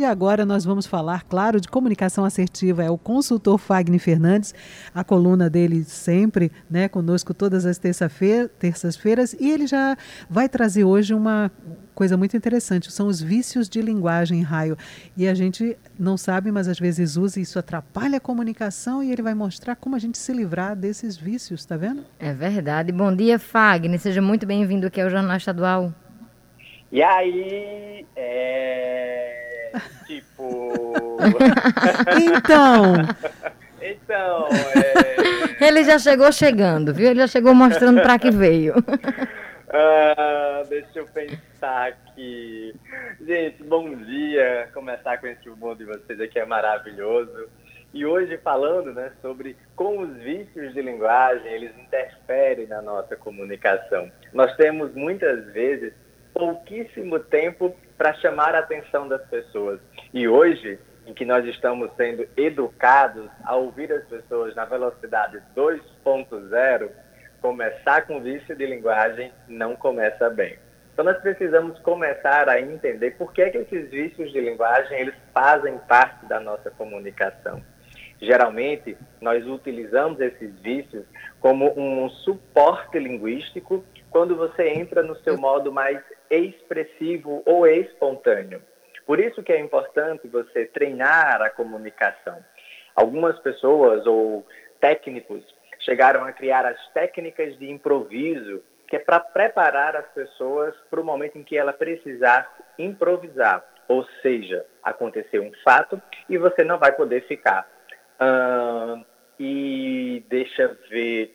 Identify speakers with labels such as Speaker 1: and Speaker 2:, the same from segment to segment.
Speaker 1: E agora nós vamos falar, claro, de comunicação assertiva. É o consultor Fagner Fernandes, a coluna dele sempre, né, conosco todas as terças-feiras, e ele já vai trazer hoje uma coisa muito interessante, são os vícios de linguagem, raio. E a gente não sabe, mas às vezes usa e isso atrapalha a comunicação e ele vai mostrar como a gente se livrar desses vícios, tá vendo?
Speaker 2: É verdade. Bom dia, Fagner. Seja muito bem-vindo aqui ao Jornal Estadual.
Speaker 3: E aí, é... tipo...
Speaker 1: então...
Speaker 3: então, é...
Speaker 2: Ele já chegou chegando, viu? Ele já chegou mostrando para que veio.
Speaker 3: Uh, deixa eu pensar aqui. Gente, bom dia. Começar com esse humor de vocês aqui é maravilhoso. E hoje falando né, sobre como os vícios de linguagem eles interferem na nossa comunicação. Nós temos muitas vezes pouquíssimo tempo para chamar a atenção das pessoas. E hoje, em que nós estamos sendo educados a ouvir as pessoas na velocidade 2.0, começar com vício de linguagem não começa bem. Então nós precisamos começar a entender por que, que esses vícios de linguagem eles fazem parte da nossa comunicação. Geralmente, nós utilizamos esses vícios como um suporte linguístico quando você entra no seu modo mais expressivo ou espontâneo. Por isso que é importante você treinar a comunicação. Algumas pessoas ou técnicos chegaram a criar as técnicas de improviso, que é para preparar as pessoas para o momento em que ela precisar improvisar. Ou seja, acontecer um fato e você não vai poder ficar. Uh, e deixa ver,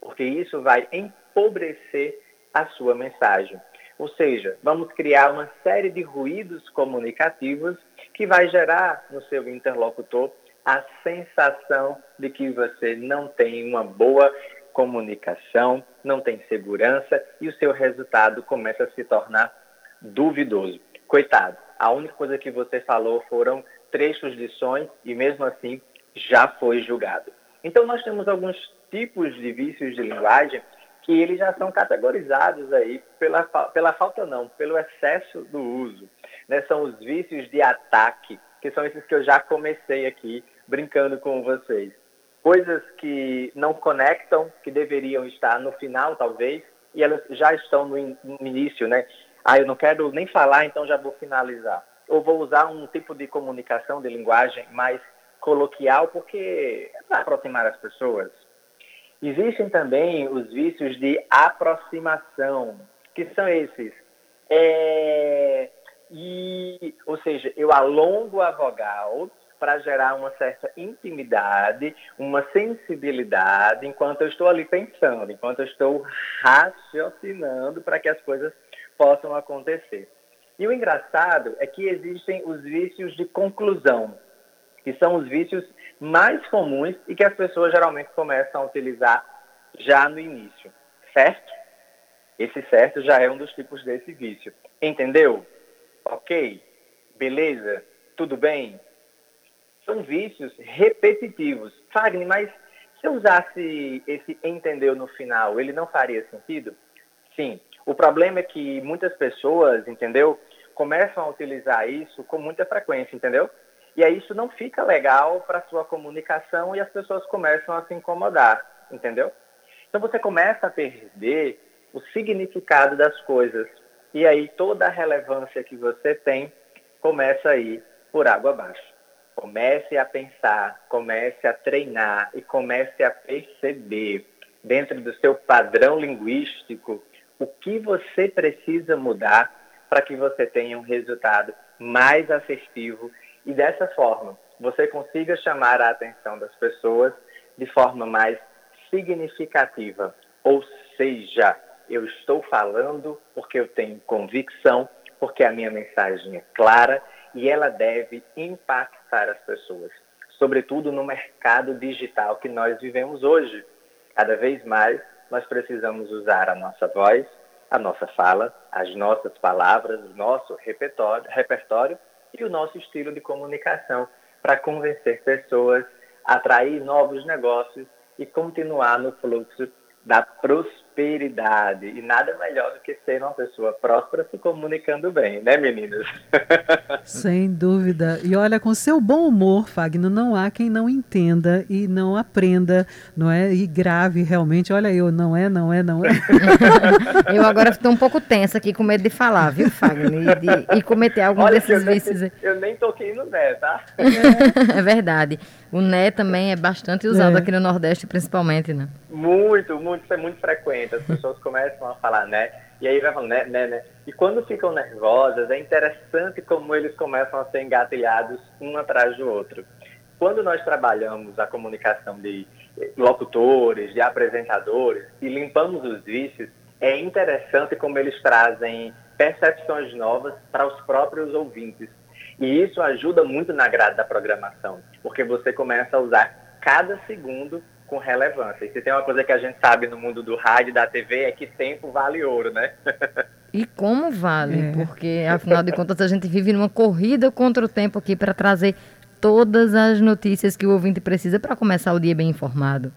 Speaker 3: porque isso vai empobrecer a sua mensagem. Ou seja, vamos criar uma série de ruídos comunicativos que vai gerar no seu interlocutor a sensação de que você não tem uma boa comunicação, não tem segurança e o seu resultado começa a se tornar duvidoso. Coitado, a única coisa que você falou foram trechos de sonhos e mesmo assim já foi julgado. Então nós temos alguns tipos de vícios de linguagem que eles já são categorizados aí pela, pela falta não, pelo excesso do uso. Né? São os vícios de ataque, que são esses que eu já comecei aqui brincando com vocês. Coisas que não conectam, que deveriam estar no final, talvez, e elas já estão no, in no início, né? Ah, eu não quero nem falar, então já vou finalizar. Ou vou usar um tipo de comunicação, de linguagem mais coloquial, porque é para aproximar as pessoas. Existem também os vícios de aproximação, que são esses. É, e, ou seja, eu alongo a vogal para gerar uma certa intimidade, uma sensibilidade, enquanto eu estou ali pensando, enquanto eu estou raciocinando para que as coisas possam acontecer. E o engraçado é que existem os vícios de conclusão, que são os vícios mais comuns e que as pessoas geralmente começam a utilizar já no início, certo? Esse certo já é um dos tipos desse vício. Entendeu? Ok? Beleza? Tudo bem? são vícios repetitivos. Fagner, mas se eu usasse esse entendeu no final, ele não faria sentido? Sim. O problema é que muitas pessoas, entendeu, começam a utilizar isso com muita frequência, entendeu? E aí isso não fica legal para a sua comunicação e as pessoas começam a se incomodar, entendeu? Então você começa a perder o significado das coisas. E aí toda a relevância que você tem começa a ir por água abaixo. Comece a pensar, comece a treinar e comece a perceber dentro do seu padrão linguístico o que você precisa mudar para que você tenha um resultado mais assertivo e dessa forma você consiga chamar a atenção das pessoas de forma mais significativa. Ou seja, eu estou falando porque eu tenho convicção, porque a minha mensagem é clara e ela deve impactar as pessoas, sobretudo no mercado digital que nós vivemos hoje. Cada vez mais nós precisamos usar a nossa voz, a nossa fala, as nossas palavras, o nosso repertório, repertório e o nosso estilo de comunicação para convencer pessoas, atrair novos negócios e continuar no fluxo da prosperidade prosperidade. E nada melhor do que ser uma pessoa próspera se comunicando bem, né, meninas?
Speaker 1: Sem dúvida. E olha, com seu bom humor, Fagno, não há quem não entenda e não aprenda, não é? E grave realmente. Olha, eu não é, não é, não é.
Speaker 2: eu agora estou um pouco tensa aqui com medo de falar, viu, Fagno? E, de, e cometer algum
Speaker 3: olha,
Speaker 2: desses vícios.
Speaker 3: Eu nem toquei no Né, tá?
Speaker 2: é verdade. O Né também é bastante usado é. aqui no Nordeste, principalmente, né?
Speaker 3: Muito, muito, isso é muito frequente. As pessoas começam a falar né, e aí vai falando né, né, né. E quando ficam nervosas, é interessante como eles começam a ser engatilhados um atrás do outro. Quando nós trabalhamos a comunicação de locutores, de apresentadores e limpamos os vícios, é interessante como eles trazem percepções novas para os próprios ouvintes. E isso ajuda muito na grade da programação, porque você começa a usar cada segundo com relevância. E se tem uma coisa que a gente sabe no mundo do rádio e da TV é que tempo vale ouro, né?
Speaker 2: E como vale? É. Porque, afinal de contas, a gente vive numa corrida contra o tempo aqui para trazer todas as notícias que o ouvinte precisa para começar o dia bem informado.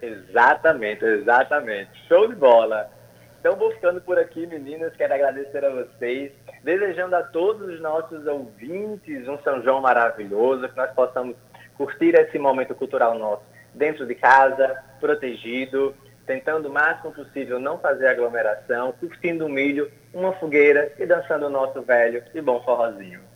Speaker 3: Exatamente, exatamente. Show de bola. Então, vou ficando por aqui, meninas. Quero agradecer a vocês, desejando a todos os nossos ouvintes um São João maravilhoso, que nós possamos curtir esse momento cultural nosso dentro de casa, protegido, tentando o máximo possível não fazer aglomeração, curtindo o milho, uma fogueira e dançando o nosso velho e bom forrozinho.